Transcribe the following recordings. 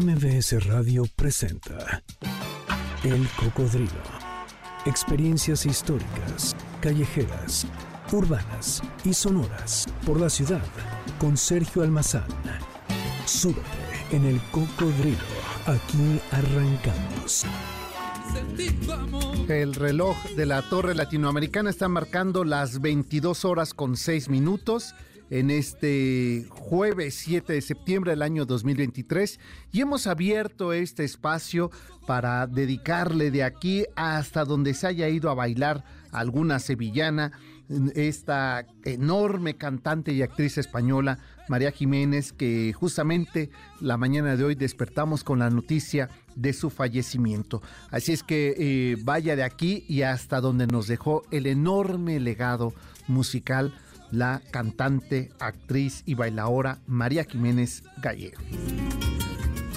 MBS Radio presenta El Cocodrilo. Experiencias históricas, callejeras, urbanas y sonoras por la ciudad con Sergio Almazán. Súbete en El Cocodrilo. Aquí arrancamos. El reloj de la Torre Latinoamericana está marcando las 22 horas con 6 minutos en este jueves 7 de septiembre del año 2023 y hemos abierto este espacio para dedicarle de aquí hasta donde se haya ido a bailar alguna sevillana, esta enorme cantante y actriz española María Jiménez, que justamente la mañana de hoy despertamos con la noticia de su fallecimiento. Así es que eh, vaya de aquí y hasta donde nos dejó el enorme legado musical la cantante, actriz y bailaora María Jiménez Gallego.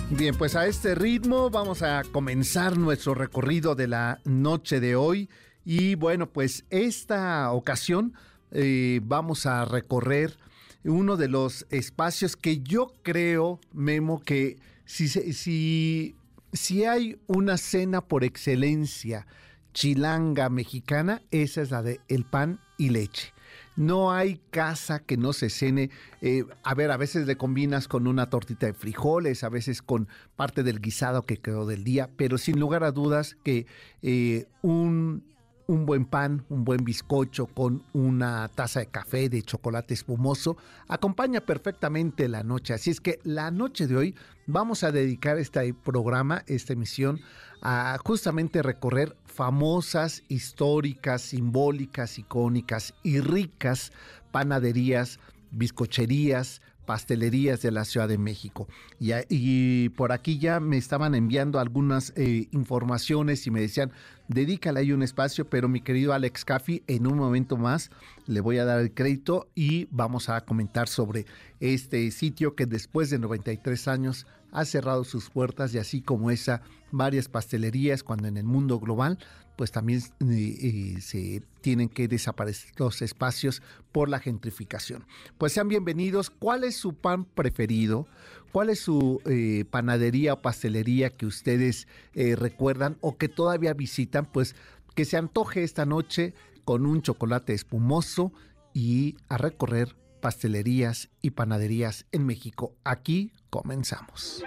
Bien, pues a este ritmo vamos a comenzar nuestro recorrido de la noche de hoy. Y bueno, pues esta ocasión eh, vamos a recorrer uno de los espacios que yo creo, Memo, que si, si, si hay una cena por excelencia chilanga mexicana, esa es la de el pan y leche. No hay casa que no se cene. Eh, a ver, a veces le combinas con una tortita de frijoles, a veces con parte del guisado que quedó del día, pero sin lugar a dudas que eh, un un buen pan, un buen bizcocho con una taza de café de chocolate espumoso acompaña perfectamente la noche. Así es que la noche de hoy vamos a dedicar este programa, esta emisión, a justamente recorrer famosas, históricas, simbólicas, icónicas y ricas panaderías, bizcocherías, pastelerías de la Ciudad de México. Y, por aquí ya me estaban enviando algunas eh, informaciones y me decían, dedícale ahí un espacio, pero mi querido Alex Caffi, en un momento más le voy a dar el crédito y vamos a comentar sobre este sitio que después de 93 años ha cerrado sus puertas y así como esa, varias pastelerías cuando en el mundo global pues también eh, eh, se tienen que desaparecer los espacios por la gentrificación. Pues sean bienvenidos. ¿Cuál es su pan preferido? ¿Cuál es su eh, panadería o pastelería que ustedes recuerdan o que todavía visitan? Pues que se antoje esta noche con un chocolate espumoso y a recorrer pastelerías y panaderías en México. Aquí comenzamos.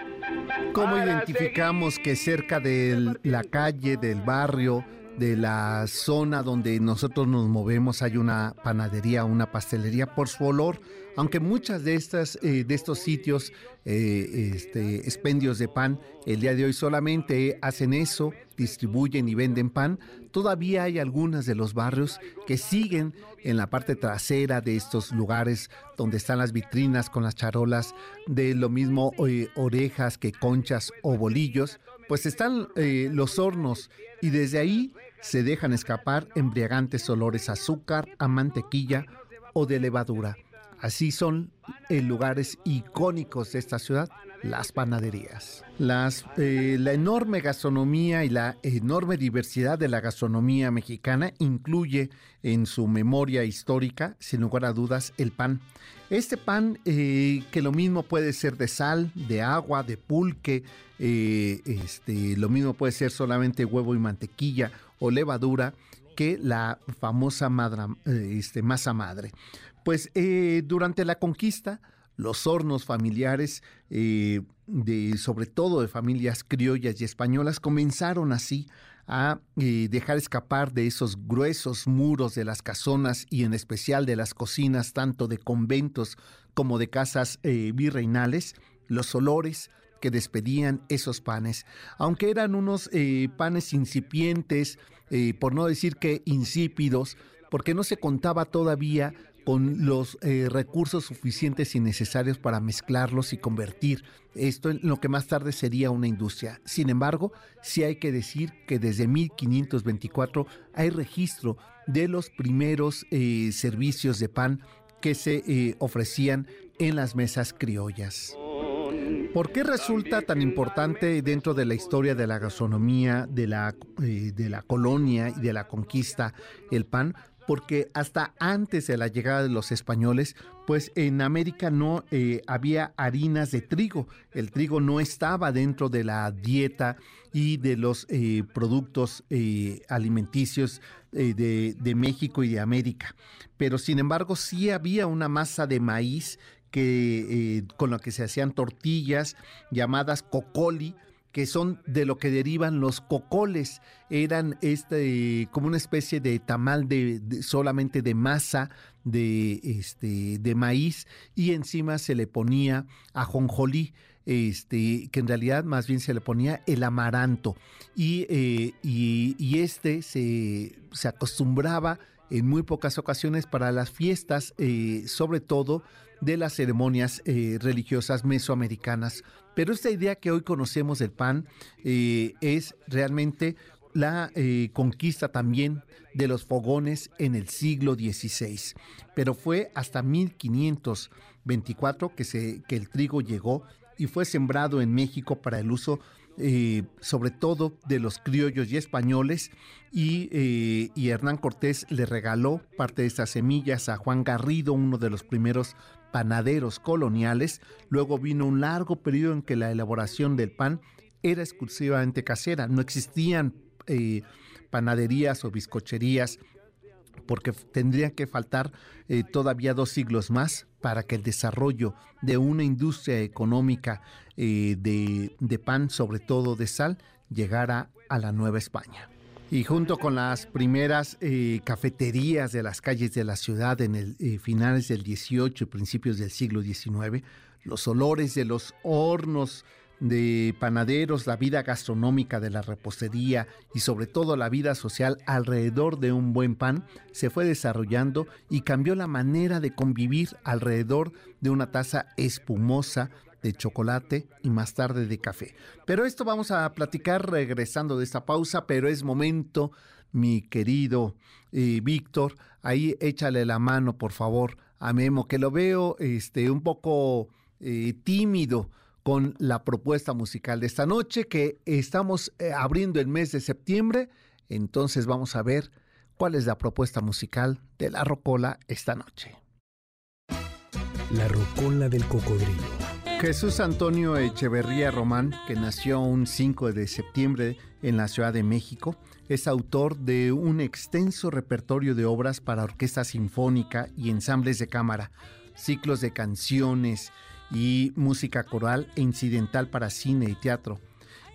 ¿Cómo identificamos que cerca de la calle, del barrio, de la zona donde nosotros nos movemos hay una panadería, una pastelería por su olor, aunque muchas de estas eh, de estos sitios eh, este, expendios de pan el día de hoy solamente hacen eso, distribuyen y venden pan, todavía hay algunas de los barrios que siguen en la parte trasera de estos lugares donde están las vitrinas con las charolas de lo mismo eh, orejas que conchas o bolillos, pues están los hornos y desde ahí se dejan escapar embriagantes olores a azúcar, a mantequilla o de levadura. Así son en lugares icónicos de esta ciudad, las panaderías. Eh, la enorme gastronomía y la enorme diversidad de la gastronomía mexicana incluye en su memoria histórica, sin lugar a dudas, el pan. Este pan, eh, que lo mismo puede ser de sal, de agua, de pulque, eh, este, lo mismo puede ser solamente huevo y mantequilla o levadura, que la famosa este, masa madre. Pues eh, durante la conquista, los hornos familiares, eh, de, sobre todo de familias criollas y españolas, comenzaron así a eh, dejar escapar de esos gruesos muros de las casonas y en especial de las cocinas, tanto de conventos como de casas virreinales, los olores que despedían esos panes. Aunque eran unos panes incipientes, por no decir que insípidos, porque no se contaba todavía con los eh, recursos suficientes y necesarios para mezclarlos y convertir esto en lo que más tarde sería una industria. Sin embargo, sí hay que decir que desde 1524 hay registro de los primeros eh, servicios de pan que se eh, ofrecían en las mesas criollas. ¿Por qué resulta tan importante dentro de la historia de la gastronomía, de la, de la colonia y de la conquista el pan? Porque hasta antes de la llegada de los españoles, pues en América no eh, había harinas de trigo. El trigo no estaba dentro de la dieta y de los eh, productos eh, alimenticios de, México y de América. Pero sin embargo sí había una masa de maíz que, con la que se hacían tortillas llamadas cocoli, que son de lo que derivan los cocoles. Eran este como una especie de tamal de, solamente de masa de este de maíz y encima se le ponía ajonjolí este, que en realidad más bien se le ponía el amaranto y, eh, y, este se, se, acostumbraba en muy pocas ocasiones para las fiestas, eh, sobre todo de las ceremonias eh, religiosas mesoamericanas. Pero esta idea que hoy conocemos del pan eh, es realmente la eh, conquista también de los fogones en el siglo XVI. Pero fue hasta 1524 que, el trigo llegó y fue sembrado en México para el uso sobre todo de los criollos y españoles, y, Hernán Cortés le regaló parte de estas semillas a Juan Garrido, uno de los primeros panaderos coloniales, luego vino un largo periodo en que la elaboración del pan era exclusivamente casera, no existían eh, panaderías o bizcocherías porque tendría que faltar eh, todavía dos siglos más para que el desarrollo de una industria económica eh, de pan, sobre todo de sal, llegara a la Nueva España. Y junto con las primeras eh, cafeterías de las calles de la ciudad en el eh, finales del 18 y principios del siglo XIX, los olores de los hornos de panaderos, la vida gastronómica de la repostería y sobre todo la vida social alrededor de un buen pan se fue desarrollando y cambió la manera de convivir alrededor de una taza espumosa de chocolate y más tarde de café. Pero esto vamos a platicar regresando de esta pausa, pero es momento, mi querido eh, Víctor, ahí échale la mano, por favor, a Memo, que lo veo este, un poco eh, tímido con la propuesta musical de esta noche, que estamos eh, abriendo el mes de septiembre, entonces vamos a ver cuál es la propuesta musical de la Rocola esta noche. La Rocola del Cocodrilo. Jesús Antonio Echeverría Román, que nació un 5 de septiembre en la Ciudad de México, es autor de un extenso repertorio de obras para orquesta sinfónica y ensambles de cámara, ciclos de canciones y música coral e incidental para cine y teatro.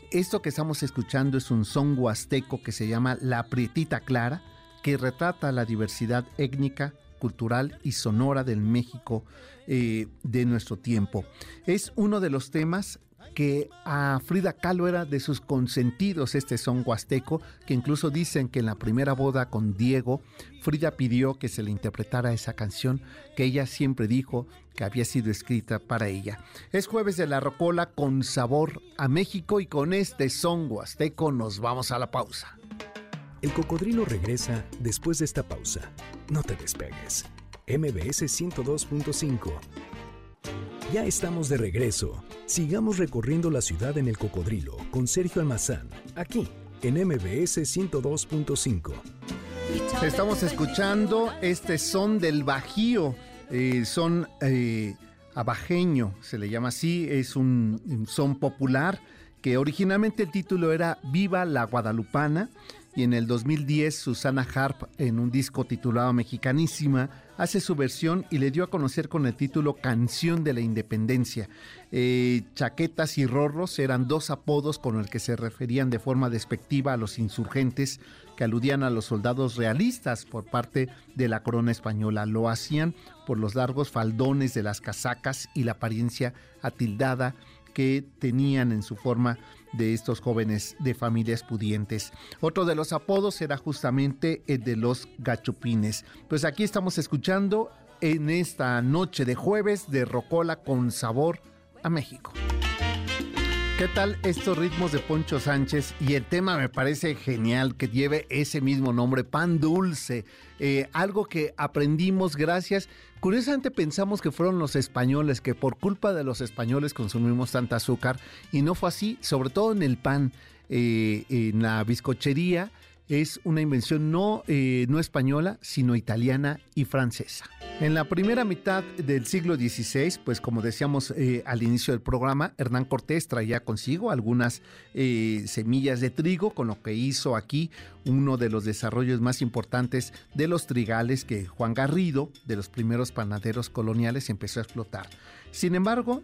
Esto que estamos escuchando es un son huasteco que se llama La Prietita Clara, que retrata la diversidad étnica, cultural y sonora del México eh, de nuestro tiempo. Es uno de los temas que a Frida Kahlo era de sus consentidos este son huasteco, que incluso dicen que en la primera boda con Diego, Frida pidió que se le interpretara esa canción que ella siempre dijo que había sido escrita para ella. Es jueves de la Rocola con sabor a México y con este son huasteco nos vamos a la pausa. El cocodrilo regresa después de esta pausa. No te despegues. MBS 102.5. Ya estamos de regreso. Sigamos recorriendo la ciudad en el cocodrilo con Sergio Almazán, aquí en MBS 102.5. Estamos escuchando este son del Bajío, eh, son eh, abajeño, se le llama así, es un son popular que originalmente el título era Viva la Guadalupana y en el 2010 Susana Harp en un disco titulado Mexicanísima hace su versión y le dio a conocer con el título Canción de la Independencia. Eh, chaquetas y rorros eran dos apodos con el que se referían de forma despectiva a los insurgentes que aludían a los soldados realistas por parte de la corona española. Lo hacían por los largos faldones de las casacas y la apariencia atildada que tenían en su forma de estos jóvenes de familias pudientes. Otro de los apodos era justamente el de los gachupines. Pues aquí estamos escuchando en esta noche de jueves de Rocola con sabor a México. ¿Qué tal estos ritmos de Poncho Sánchez? Y el tema me parece genial que lleve ese mismo nombre, pan dulce, eh, algo que aprendimos gracias. Curiosamente pensamos que fueron los españoles, que por culpa de los españoles consumimos tanta azúcar y no fue así, sobre todo en el pan, eh, en la bizcochería es una invención no, eh, no española, sino italiana y francesa. En la primera mitad del siglo XVI, pues como decíamos eh, al inicio del programa, Hernán Cortés traía consigo algunas eh, semillas de trigo, con lo que hizo aquí uno de los desarrollos más importantes de los trigales que Juan Garrido, de los primeros panaderos coloniales, empezó a explotar. Sin embargo,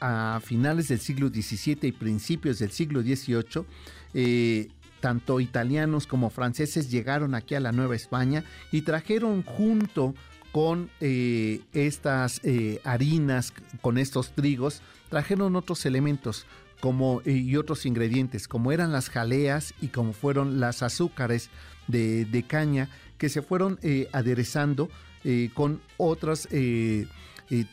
a finales del siglo XVII y principios del siglo XVIII, tanto italianos como franceses llegaron aquí a la Nueva España y trajeron junto con eh, estas eh, harinas, con estos trigos, trajeron otros elementos como, eh, y otros ingredientes, como eran las jaleas y como fueron las azúcares de, de caña, que se fueron aderezando con otras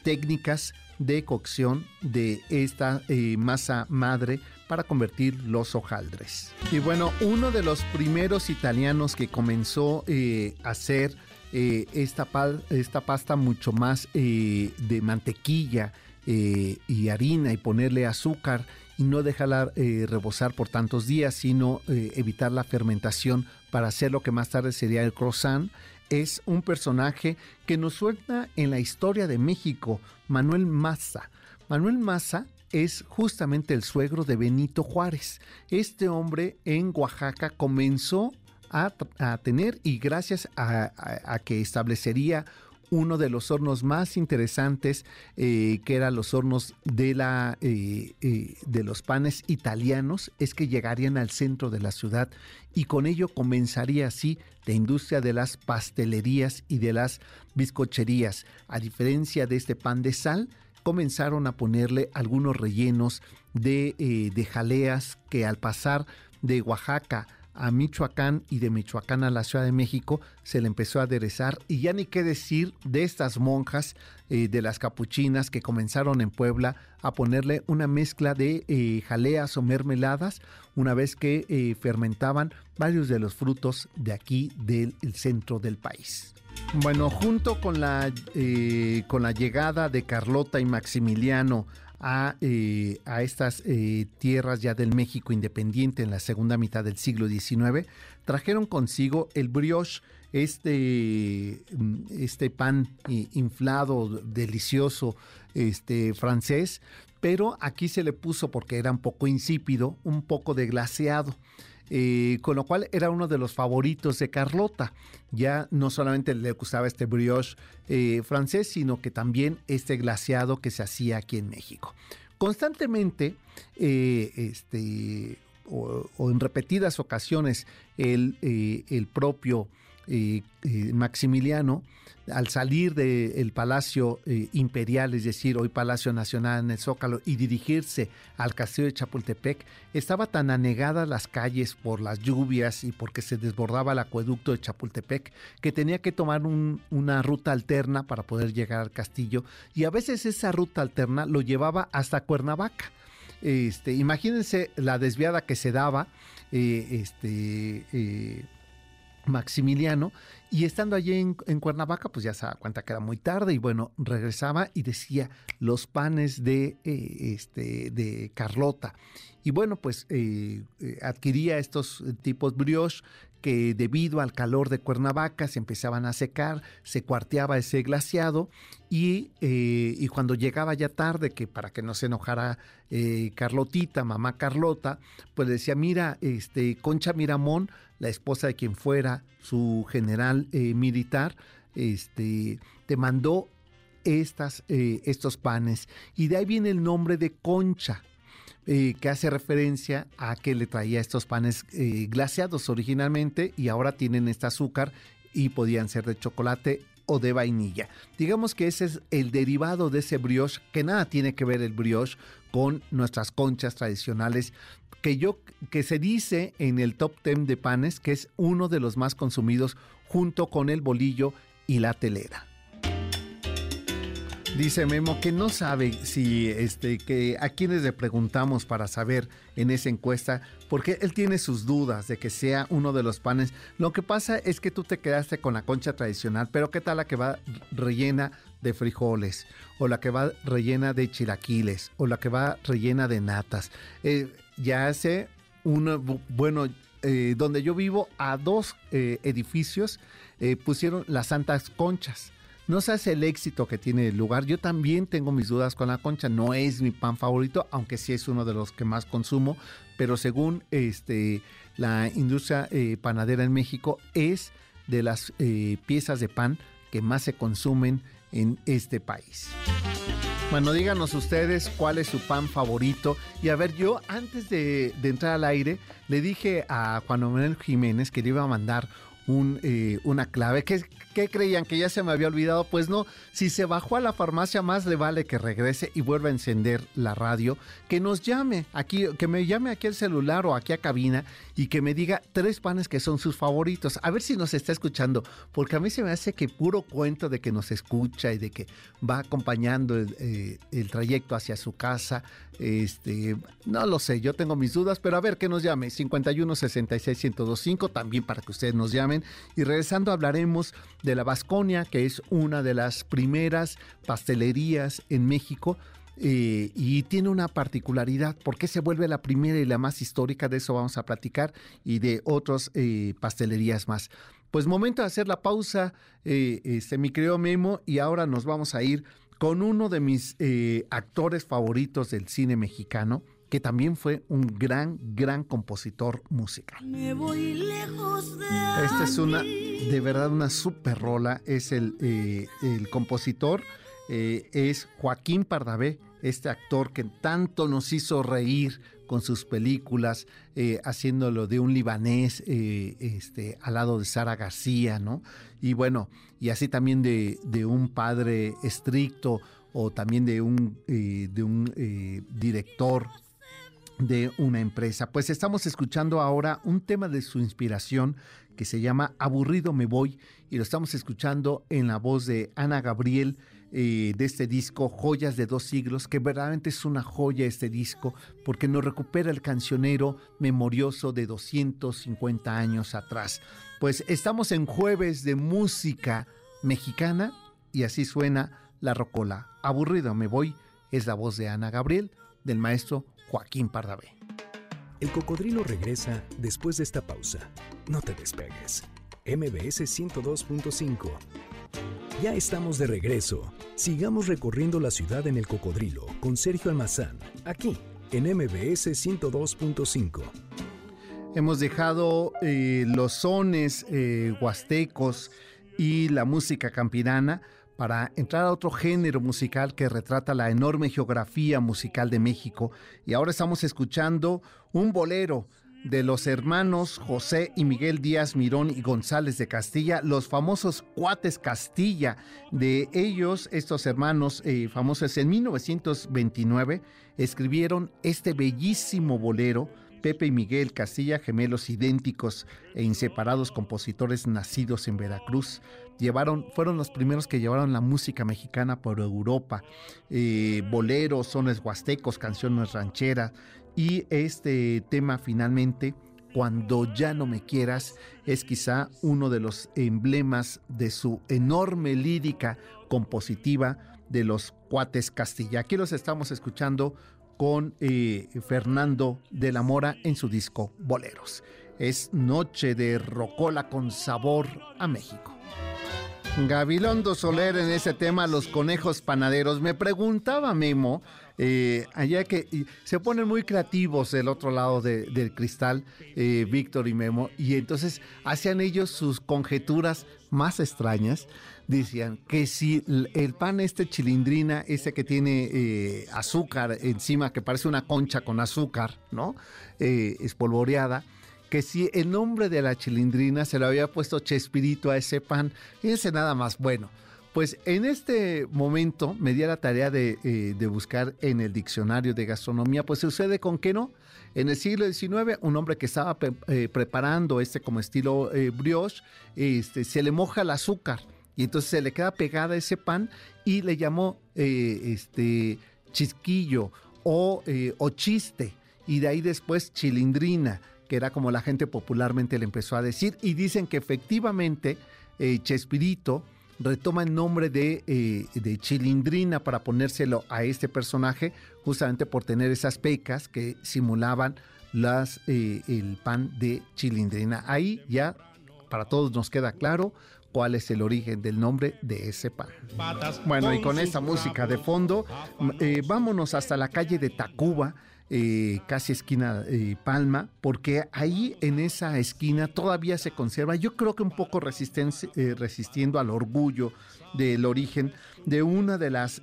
técnicas de cocción de esta masa madre para convertir los hojaldres. Y bueno, uno de los primeros italianos que comenzó eh, a hacer eh, esta, pasta mucho más eh, de mantequilla y harina y ponerle azúcar y no dejarla rebosar por tantos días, sino evitar la fermentación para hacer lo que más tarde sería el croissant, es un personaje que nos suelta en la historia de México, Manuel Massa. Manuel Massa es justamente el suegro de Benito Juárez. Este hombre en Oaxaca comenzó a, tener y gracias a, que establecería uno de los hornos más interesantes, eh, que eran los hornos de, la, eh, eh, de los panes italianos, es que llegarían al centro de la ciudad y con ello comenzaría así la industria de las pastelerías y de las bizcocherías. A diferencia de este pan de sal, comenzaron a ponerle algunos rellenos de, eh, de jaleas que al pasar de Oaxaca a Michoacán y de Michoacán a la Ciudad de México se le empezó a aderezar y ya ni qué decir de estas monjas eh, de las capuchinas que comenzaron en Puebla a ponerle una mezcla de eh, jaleas o mermeladas una vez que fermentaban varios de los frutos de aquí del centro del país. Bueno, junto con la, eh, con la llegada de Carlota y Maximiliano a, eh, a estas eh, tierras ya del México independiente en la segunda mitad del siglo XIX, trajeron consigo el brioche, este, mm, este pan inflado, delicioso, este, francés, pero aquí se le puso, porque era un poco insípido, un poco de glaseado. Eh, con lo cual era uno de los favoritos de Carlota. Ya no solamente le gustaba este brioche eh, francés, sino que también este glaciado que se hacía aquí en México. Constantemente, eh, este, o, en repetidas ocasiones, el, el propio Maximiliano al salir del Palacio eh, Imperial, es decir, hoy Palacio Nacional en el Zócalo, y dirigirse al Castillo de Chapultepec, estaba tan anegadas las calles por las lluvias y porque se desbordaba el acueducto de Chapultepec, que tenía que tomar una ruta alterna para poder llegar al castillo, y a veces esa ruta alterna lo llevaba hasta Cuernavaca. Este, imagínense la desviada que se daba, eh, este, eh, Maximiliano, y estando allí en, Cuernavaca, pues ya se da cuenta que era muy tarde, y bueno, regresaba y decía los panes de, eh, este, de Carlota. Y bueno, pues eh, eh, adquiría estos tipos brioche que debido al calor de Cuernavaca se empezaban a secar, se cuarteaba ese glaciado y, eh, y cuando llegaba ya tarde, que para que no se enojara eh, Carlotita, mamá Carlota, pues decía, mira, este, Concha Miramón, la esposa de quien fuera su general eh, militar, este, te mandó estas, estos panes. Y de ahí viene el nombre de Concha. Eh, que hace referencia a que le traía estos panes eh, glaseados originalmente y ahora tienen este azúcar y podían ser de chocolate o de vainilla. Digamos que ese es el derivado de ese brioche, que nada tiene que ver el brioche con nuestras conchas tradicionales, que yo que se dice en el top 10 de panes que es uno de los más consumidos junto con el bolillo y la telera. Dice Memo que no sabe si este que a quienes le preguntamos para saber en esa encuesta, porque él tiene sus dudas de que sea uno de los panes. Lo que pasa es que tú te quedaste con la concha tradicional, pero ¿qué tal la que va rellena de frijoles? O la que va rellena de chilaquiles, o la que va rellena de natas. Eh, ya hace uno, bueno, eh, donde yo vivo, a dos eh, edificios, pusieron las Santas Conchas. No sé el éxito que tiene el lugar. Yo también tengo mis dudas con la concha. No es mi pan favorito, aunque sí es uno de los que más consumo. Pero según este, la industria panadera en México, es de las piezas de pan que más se consumen en este país. Bueno, díganos ustedes cuál es su pan favorito. Y a ver, yo antes de, entrar al aire, le dije a Juan Manuel Jiménez que le iba a mandar un, eh, una clave. ¿Qué, ¿Qué creían? ¿Que ya se me había olvidado? Pues no, si se bajó a la farmacia, más le vale que regrese y vuelva a encender la radio, que nos llame aquí, que me llame aquí al celular o aquí a cabina y que me diga tres panes que son sus favoritos. A ver si nos está escuchando, porque a mí se me hace que puro cuento de que nos escucha y de que va acompañando el, eh, trayecto hacia su casa. Este, no lo sé, yo tengo mis dudas, pero a ver que nos llame 51 66 1025 también para que ustedes nos llamen y regresando hablaremos de la Vasconia, que es una de las primeras pastelerías en México. Eh, y tiene una particularidad, porque se vuelve la primera y la más histórica, de eso vamos a platicar, y de otras eh, pastelerías más. Pues momento de hacer la pausa, eh, este, mi Memo, y ahora nos vamos a ir con uno de mis actores favoritos del cine mexicano, que también fue un gran, gran compositor musical. Me voy lejos de Esta es una, de verdad, una super rola. Es el, eh, el compositor, eh, es Joaquín Pardavé, este actor que tanto nos hizo reír con sus películas, eh, haciéndolo de un libanés este, al lado de Sara García, ¿no? Y bueno, y así también de, de un padre estricto o también de un, de un director de una empresa. Pues estamos escuchando ahora un tema de su inspiración que se llama Aburrido me voy y lo estamos escuchando en la voz de Ana Gabriel eh, de este disco Joyas de dos siglos, que verdaderamente es una joya este disco porque nos recupera el cancionero memorioso de 250 años atrás. Pues estamos en jueves de música mexicana y así suena la rocola. Aburrido me voy es la voz de Ana Gabriel del maestro Joaquín Pardavé. El cocodrilo regresa después de esta pausa. No te despegues. MBS 102.5. Ya estamos de regreso. Sigamos recorriendo la ciudad en el cocodrilo con Sergio Almazán, aquí en MBS 102.5. Hemos dejado eh, los sones eh, huastecos y la música campirana para entrar a otro género musical que retrata la enorme geografía musical de México. Y ahora estamos escuchando un bolero de los hermanos José y Miguel Díaz Mirón y González de Castilla, los famosos cuates Castilla. De ellos, estos hermanos eh, famosos en 1929 escribieron este bellísimo bolero Pepe y Miguel Castilla, gemelos idénticos e inseparados compositores nacidos en Veracruz, llevaron, fueron los primeros que llevaron la música mexicana por Europa, eh, boleros, sones huastecos, canciones rancheras, y este tema finalmente, cuando ya no me quieras, es quizá uno de los emblemas de su enorme lírica compositiva de los cuates Castilla. Aquí los estamos escuchando con eh, Fernando de la Mora en su disco Boleros. Es Noche de Rocola con sabor a México. Gabilondo Soler en ese tema, los conejos panaderos. Me preguntaba Memo, eh, allá que se ponen muy creativos del otro lado del cristal, eh, Víctor y Memo, y entonces hacían ellos sus conjeturas más extrañas decían que si el pan este chilindrina, ese que tiene eh, azúcar encima, que parece una concha con azúcar, ¿no? Eh, espolvoreada, que si el nombre de la chilindrina se lo había puesto Chespirito a ese pan, fíjense nada más, bueno. Pues en este momento me di a la tarea de, eh, buscar en el diccionario de gastronomía, pues sucede con que no. En el siglo XIX, un hombre que estaba preparando este como estilo brioche, este, se le moja el azúcar y entonces se le queda pegada ese pan y le llamó eh, este chisquillo o, eh, o chiste. Y de ahí después chilindrina, que era como la gente popularmente le empezó a decir. Y dicen que efectivamente eh, Chespirito retoma el nombre de, de, Chilindrina para ponérselo a este personaje, justamente por tener esas pecas que simulaban las, el pan de chilindrina. Ahí ya para todos nos queda claro cuál es el origen del nombre de ese pan. Bueno, y con esta música de fondo, eh, vámonos hasta la calle de Tacuba. Eh, casi esquina eh, Palma, porque ahí en esa esquina todavía se conserva, yo creo que un poco resistiendo al orgullo del origen de una de las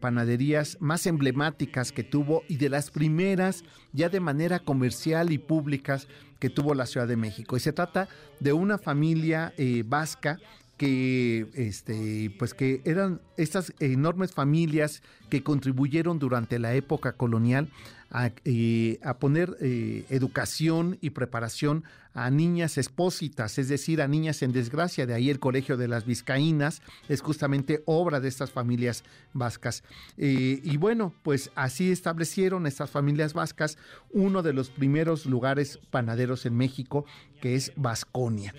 panaderías más emblemáticas que tuvo y de las primeras ya de manera comercial y públicas que tuvo la Ciudad de México. Y se trata de una familia eh, vasca que este pues que eran estas enormes familias que contribuyeron durante la época colonial a, eh, poner eh, educación y preparación a niñas expósitas, es decir, a niñas en desgracia. De ahí el Colegio de las Vizcaínas es justamente obra de estas familias vascas. Eh, y bueno, pues así establecieron estas familias vascas uno de los primeros lugares panaderos en México, que es Vasconia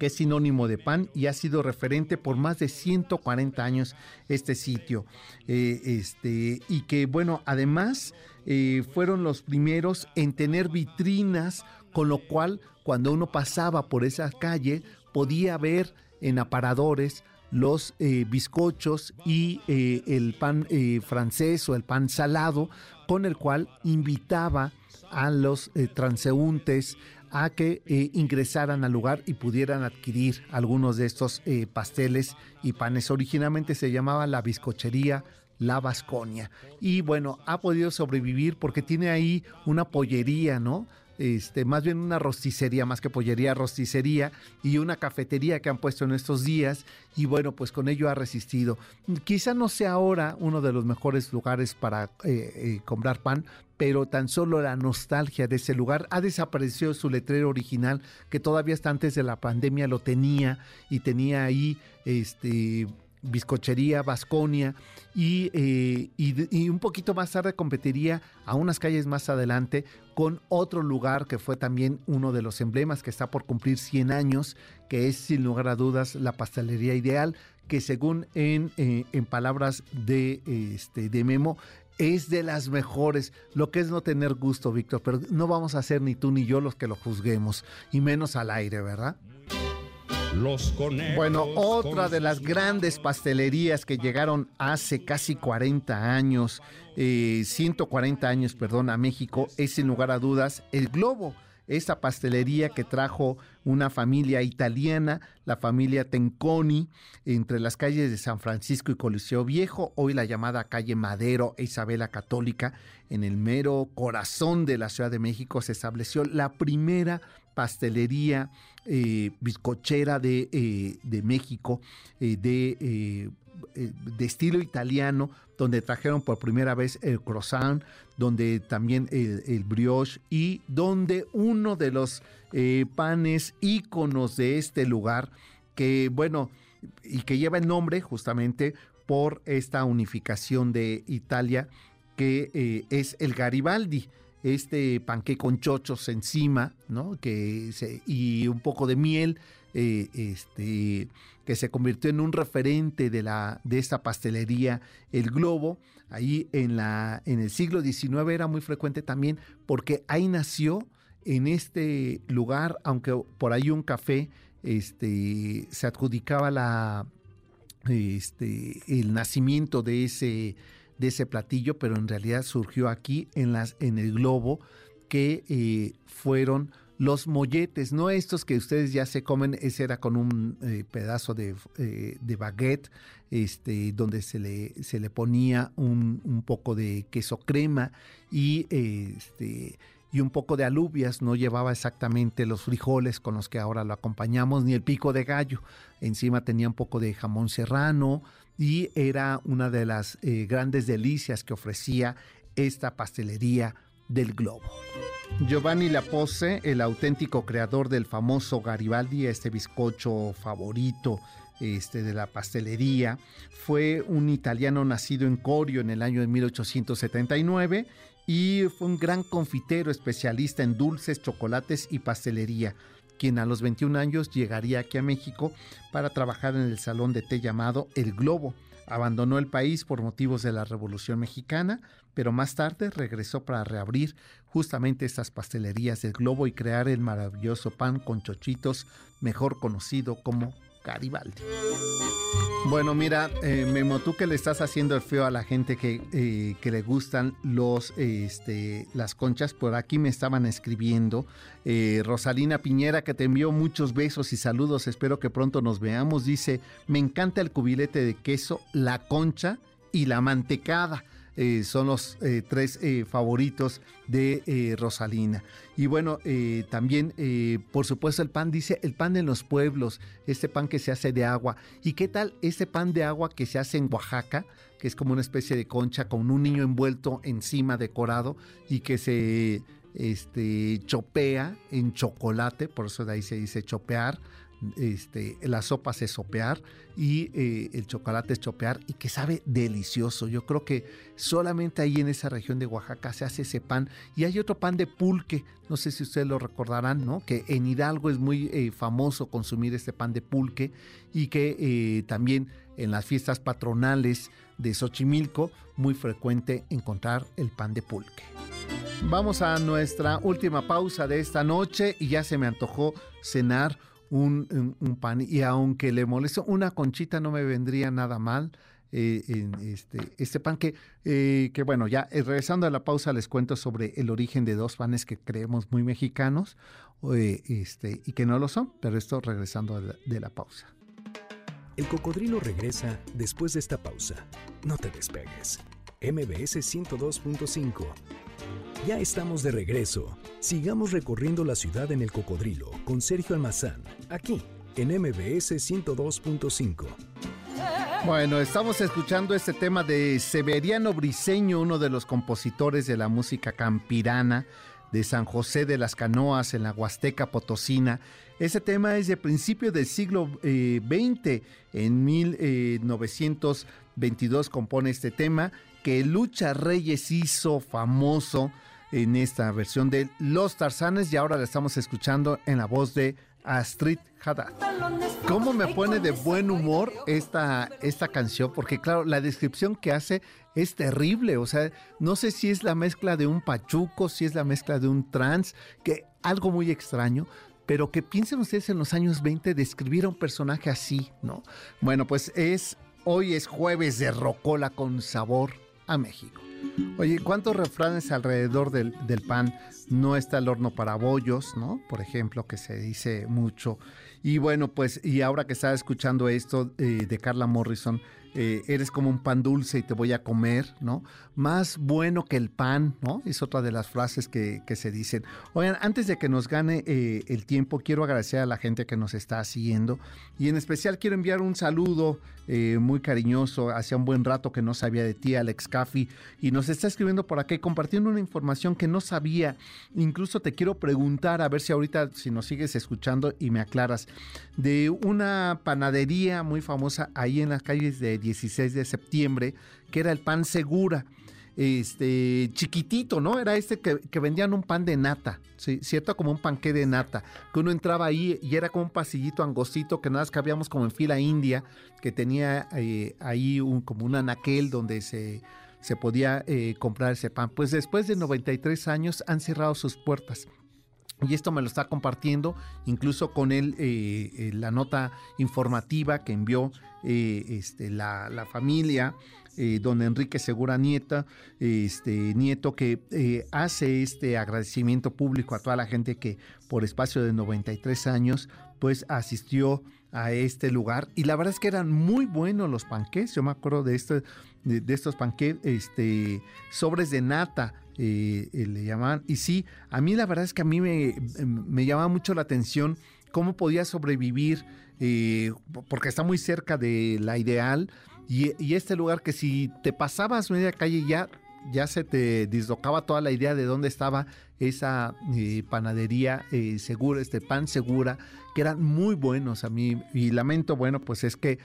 que es sinónimo de pan y ha sido referente por más de 140 años este sitio. Eh, este, y que, bueno, además eh, fueron los primeros en tener vitrinas, con lo cual cuando uno pasaba por esa calle podía ver en aparadores los eh, bizcochos y el pan francés o el pan salado, con el cual invitaba a los transeúntes a que eh, ingresaran al lugar y pudieran adquirir algunos de estos eh, pasteles y panes. Originalmente se llamaba la bizcochería La Vasconia. Y bueno, ha podido sobrevivir porque tiene ahí una pollería, ¿no? Este, más bien una rosticería, más que pollería, rosticería y una cafetería que han puesto en estos días y bueno, pues con ello ha resistido. Quizá no sea ahora uno de los mejores lugares para eh, comprar pan, pero tan solo la nostalgia de ese lugar. Ha desaparecido su letrero original que todavía hasta antes de la pandemia lo tenía y tenía ahí este bizcochería Vasconia eh, y, y, un poquito más tarde competiría a unas calles más adelante con otro lugar que fue también uno de los emblemas que está por cumplir 100 años, que es sin lugar a dudas la pastelería ideal, que según en, eh, en palabras de, este, de Memo, es de las mejores. Lo que es no tener gusto, Víctor, pero no vamos a ser ni tú ni yo los que lo juzguemos, y menos al aire, ¿verdad? Los bueno, otra de las grandes pastelerías que llegaron hace casi 40 años, 140 eh, años, perdón, a México, es sin lugar a dudas el Globo esta pastelería que trajo una familia italiana, la familia Tenconi, entre las calles de San Francisco y Coliseo Viejo, hoy la llamada calle Madero e Isabela Católica, en el mero corazón de la Ciudad de México se estableció la primera pastelería eh, bizcochera de, eh, México, eh, de de estilo italiano, donde trajeron por primera vez el croissant, donde también el, brioche y donde uno de los eh, panes íconos de este lugar, que bueno, y que lleva el nombre justamente por esta unificación de Italia, que eh, es el Garibaldi este panque con chochos encima, ¿no? Que y un poco de miel, este, que se convirtió en un referente de, la, de esta pastelería, el Globo. Ahí en, la, en el siglo XIX era muy frecuente también porque ahí nació en este lugar, aunque por ahí un café este, se adjudicaba la, este, el nacimiento de ese, de ese platillo, pero en realidad surgió aquí en, las, en el globo que eh, fueron los molletes, no estos que ustedes ya se comen, ese era con un eh, pedazo de, eh, baguette, este, donde se le, se le ponía un, un poco de queso crema y, este, y un poco de alubias, no llevaba exactamente los frijoles con los que ahora lo acompañamos, ni el pico de gallo, encima tenía un poco de jamón serrano y era una de las eh, grandes delicias que ofrecía esta pastelería del globo. Giovanni Lapose, el auténtico creador del famoso Garibaldi, este bizcocho favorito este, de la pastelería, fue un italiano nacido en Corio en el año de 1879 y fue un gran confitero especialista en dulces, chocolates y pastelería, quien a los 21 años llegaría aquí a México para trabajar en el salón de té llamado El Globo abandonó el país por motivos de la Revolución Mexicana, pero más tarde regresó para reabrir justamente estas pastelerías del globo y crear el maravilloso pan con chochitos, mejor conocido como Garibaldi. Bueno, mira, eh, Memo, tú que le estás haciendo el feo a la gente que, eh, que le gustan los, este, las conchas, por aquí me estaban escribiendo. Eh, Rosalina Piñera, que te envió muchos besos y saludos, espero que pronto nos veamos. Dice, me encanta el cubilete de queso, la concha y la mantecada. Eh, son los eh, tres eh, favoritos de Rosalina. Y bueno, también, por supuesto, el pan, dice, el pan de los pueblos, este pan que se hace de agua. ¿Y qué tal este pan de agua que se hace en Oaxaca? que es como una especie de concha con un niño envuelto encima decorado y que se este, chopea en chocolate, por eso de ahí se dice chopear, este, la sopa es sopear y eh, el chocolate es chopear y que sabe delicioso. Yo creo que solamente ahí en esa región de Oaxaca se hace ese pan. Y hay otro pan de pulque, no sé si ustedes lo recordarán, ¿no? Que en Hidalgo es muy eh, famoso consumir este pan de pulque y que eh, también en las fiestas patronales de Xochimilco muy frecuente encontrar el pan de pulque. Vamos a nuestra última pausa de esta noche y ya se me antojó cenar un, pan y aunque le moleste una conchita no me vendría nada mal. Eh, en este, este pan que, eh, que bueno, ya eh, regresando a la pausa les cuento sobre el origen de dos panes que creemos muy mexicanos este, y que no lo son, pero esto regresando de la pausa. El cocodrilo regresa después de esta pausa. No te despegues. MBS 102.5 ya estamos de regreso. Sigamos recorriendo la ciudad en el cocodrilo con Sergio Almazán, aquí en MBS 102.5. Bueno, estamos escuchando este tema de Severiano Briseño, uno de los compositores de la música campirana de San José de las Canoas en la Huasteca Potosina. Ese tema es de principio del siglo XX. Eh, en 1922 compone este tema que Lucha Reyes hizo famoso en esta versión de Los Tarzanes y ahora la estamos escuchando en la voz de Astrid Haddad. ¿Cómo me pone de buen humor esta, esta canción? Porque claro, la descripción que hace es terrible, o sea, no sé si es la mezcla de un pachuco, si es la mezcla de un trans, que algo muy extraño, pero que piensen ustedes en los años 20 describir a un personaje así, ¿no? Bueno, pues es hoy es jueves de rocola con sabor a México. Oye, ¿cuántos refranes alrededor del, pan? No está el horno para bollos, ¿no? Por ejemplo, que se dice mucho. Y bueno, pues, y ahora que estaba escuchando esto eh, de Carla Morrison, eh, eres como un pan dulce y te voy a comer, ¿no? Más bueno que el pan, ¿no? Es otra de las frases que, se dicen. Oigan, antes de que nos gane eh, el tiempo, quiero agradecer a la gente que nos está siguiendo y en especial quiero enviar un saludo muy cariñoso, hacía un buen rato que no sabía de ti, Alex Caffi, y nos está escribiendo por acá y compartiendo una información que no sabía. Incluso te quiero preguntar, a ver si ahorita, si nos sigues escuchando y me aclaras, de una panadería muy famosa ahí en las calles de 16 de septiembre, que era el pan segura este chiquitito, ¿no? Era este que, vendían un pan de nata, ¿sí? ¿cierto? Como un panqué de nata, que uno entraba ahí y era como un pasillito angostito que nada más cabíamos como en fila india, que tenía eh, ahí un, como un anaquel donde se, se podía eh, comprar ese pan. Pues después de 93 años han cerrado sus puertas. Y esto me lo está compartiendo incluso con él eh, la nota informativa que envió este, la, la familia eh, don Enrique Segura Nieta, este, Nieto, que eh, hace este agradecimiento público a toda la gente que por espacio de 93 años, pues asistió a este lugar. Y la verdad es que eran muy buenos los panqués. Yo me acuerdo de, este, de, estos panqués, este, sobres de nata. Eh, le llamaban. Y sí, a mí la verdad es que a mí me, me llamaba mucho la atención cómo podía sobrevivir, porque está muy cerca de la ideal, y, este lugar que si te pasabas media calle ya, ya se te dislocaba toda la idea de dónde estaba esa eh, panadería eh, segura, este pan segura, que eran muy buenos a mí. Y lamento, bueno, pues es que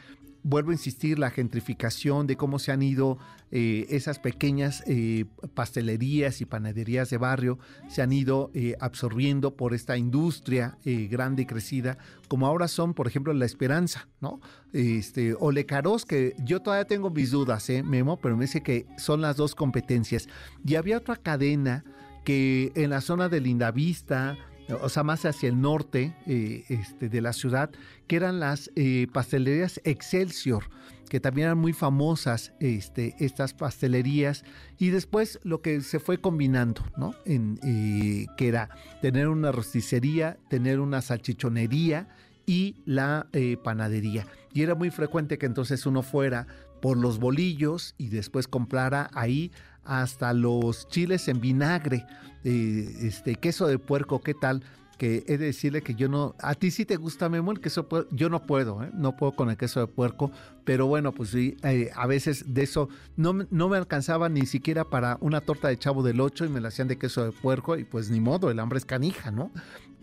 vuelvo a insistir, la gentrificación, de cómo se han ido eh, esas pequeñas eh, pastelerías y panaderías de barrio, se han ido eh, absorbiendo por esta industria grande y crecida, como ahora son, por ejemplo, La Esperanza, ¿no? Este, o Lecaros, que yo todavía tengo mis dudas, ¿eh, Memo? Pero me dice que son las dos competencias. Y había otra cadena que en la zona de Lindavista, o sea, más hacia el norte eh, este, de la ciudad, que eran las eh, pastelerías Excelsior, que también eran muy famosas este, estas pastelerías, y después lo que se fue combinando, ¿no? Eh, que era tener una rosticería, tener una salchichonería y la panadería. Y era muy frecuente que entonces uno fuera por los bolillos y después comprara ahí hasta los chiles en vinagre, eh, este queso de puerco, ¿qué tal? Que he de decirle que yo no, a ti sí te gusta Memo el queso, yo no puedo, ¿eh? no puedo con el queso de puerco, pero bueno, pues sí, eh, a veces de eso no, no me alcanzaba ni siquiera para una torta de chavo del 8 y me la hacían de queso de puerco y pues ni modo, el hambre es canija, ¿no?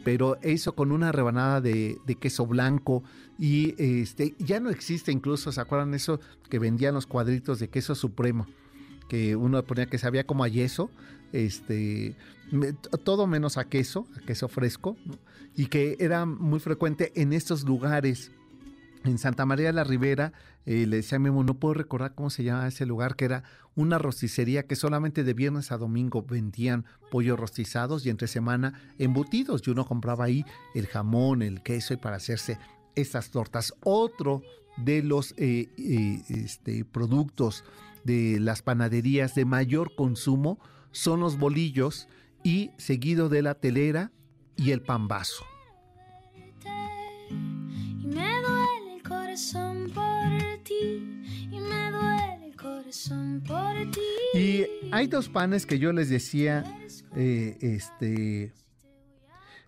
Pero eso con una rebanada de, de queso blanco y este ya no existe incluso, ¿se acuerdan eso que vendían los cuadritos de queso supremo? Que uno ponía que sabía como a yeso, este, todo menos a queso, a queso fresco, y que era muy frecuente en estos lugares. En Santa María de la Ribera, eh, le decía a Memo, no puedo recordar cómo se llama ese lugar, que era una rosticería que solamente de viernes a domingo vendían pollos rostizados y entre semana embutidos. Y uno compraba ahí el jamón, el queso y para hacerse estas tortas. Otro de los eh, eh, este, productos de las panaderías de mayor consumo son los bolillos y seguido de la telera y el pan vaso. Y me duele el corazón por ti, y me duele el corazón por ti. Y hay dos panes que yo les decía, eh, este,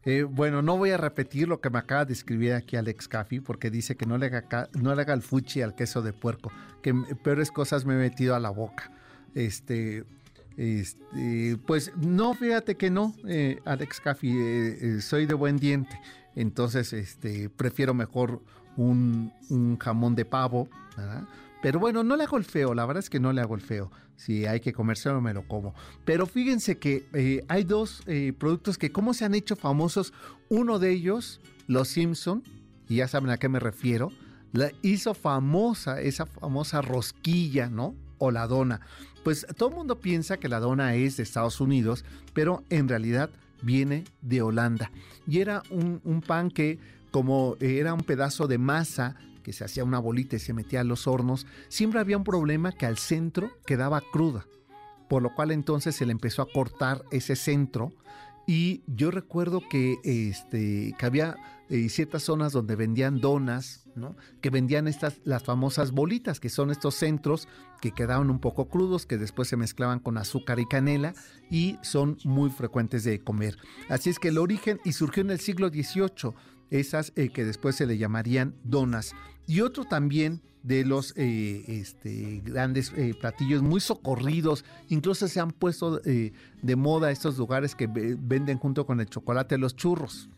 eh, bueno, no voy a repetir lo que me acaba de escribir aquí Alex Caffi porque dice que no le haga, no le haga el fuchi al queso de puerco, que peores cosas me he metido a la boca. Este, este pues no, fíjate que no, eh, Alex Caffi, eh, soy de buen diente, entonces este, prefiero mejor un, un jamón de pavo, ¿verdad? Pero bueno, no le hago el feo, la verdad es que no le hago el feo. Si hay que comérselo, me lo como. Pero fíjense que eh, hay dos eh, productos que cómo se han hecho famosos. Uno de ellos, Los Simpson, y ya saben a qué me refiero, la hizo famosa esa famosa rosquilla, ¿no? O la dona. Pues todo el mundo piensa que la dona es de Estados Unidos, pero en realidad viene de Holanda. Y era un pan que como era un pedazo de masa que se hacía una bolita y se metía a los hornos, siempre había un problema que al centro quedaba cruda, por lo cual entonces se le empezó a cortar ese centro y yo recuerdo que, este, que había eh, ciertas zonas donde vendían donas, ¿no? que vendían estas, las famosas bolitas, que son estos centros que quedaban un poco crudos, que después se mezclaban con azúcar y canela y son muy frecuentes de comer. Así es que el origen y surgió en el siglo XVIII, esas eh, que después se le llamarían donas. Y otro también de los eh, este, grandes eh, platillos muy socorridos, incluso se han puesto de moda estos lugares que venden junto con el chocolate los churros.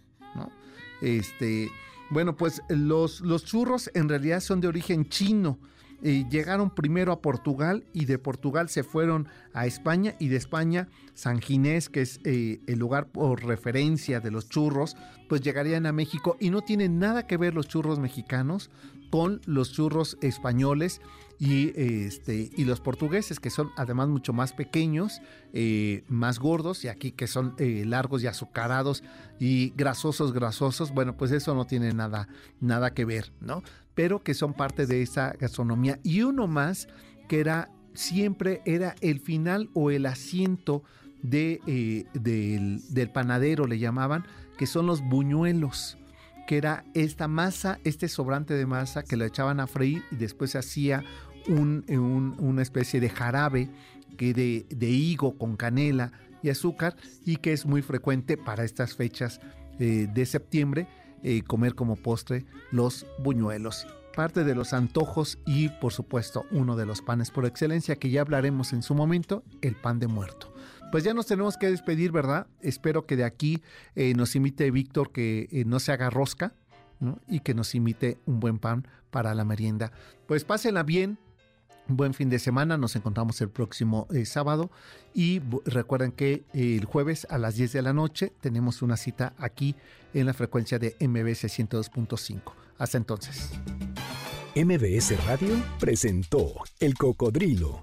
Este, bueno, pues los, los churros en realidad son de origen chino llegaron primero a Portugal y de Portugal se fueron a España y de España San Ginés, que es eh, el lugar por referencia de los churros, pues llegarían a México y no tienen nada que ver los churros mexicanos con los churros españoles y, este, y los portugueses, que son además mucho más pequeños, eh, más gordos, y aquí que son eh, largos y azucarados y grasosos, grasosos, bueno, pues eso no tiene nada, nada que ver, ¿no? Pero que son parte de esa gastronomía. Y uno más que era siempre era el final o el asiento de, eh, del, del panadero, le llamaban, que son los buñuelos que era esta masa, este sobrante de masa que lo echaban a freír y después se hacía una especie de jarabe que de, higo con canela y azúcar y que es muy frecuente para estas fechas eh, de septiembre eh, comer como postre los buñuelos. Parte de los antojos y por supuesto uno de los panes por excelencia que ya hablaremos en su momento, el pan de muerto. Pues ya nos tenemos que despedir, ¿verdad? Espero que de aquí eh, nos invite Víctor que no se haga rosca, y que nos imite un buen pan para la merienda. Pues pásenla bien, buen fin de semana, nos encontramos el próximo eh, sábado y recuerden que el jueves a las 10 de la noche tenemos una cita aquí en la frecuencia de MBS 102.5. Hasta entonces. MBS Radio presentó El Cocodrilo.